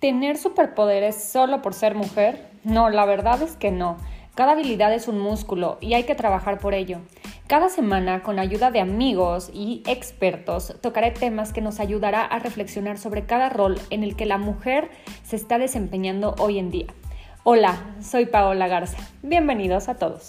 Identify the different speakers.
Speaker 1: ¿Tener superpoderes solo por ser mujer? No, la verdad es que no. Cada habilidad es un músculo y hay que trabajar por ello. Cada semana, con ayuda de amigos y expertos, tocaré temas que nos ayudará a reflexionar sobre cada rol en el que la mujer se está desempeñando hoy en día. Hola, soy Paola Garza. Bienvenidos a todos.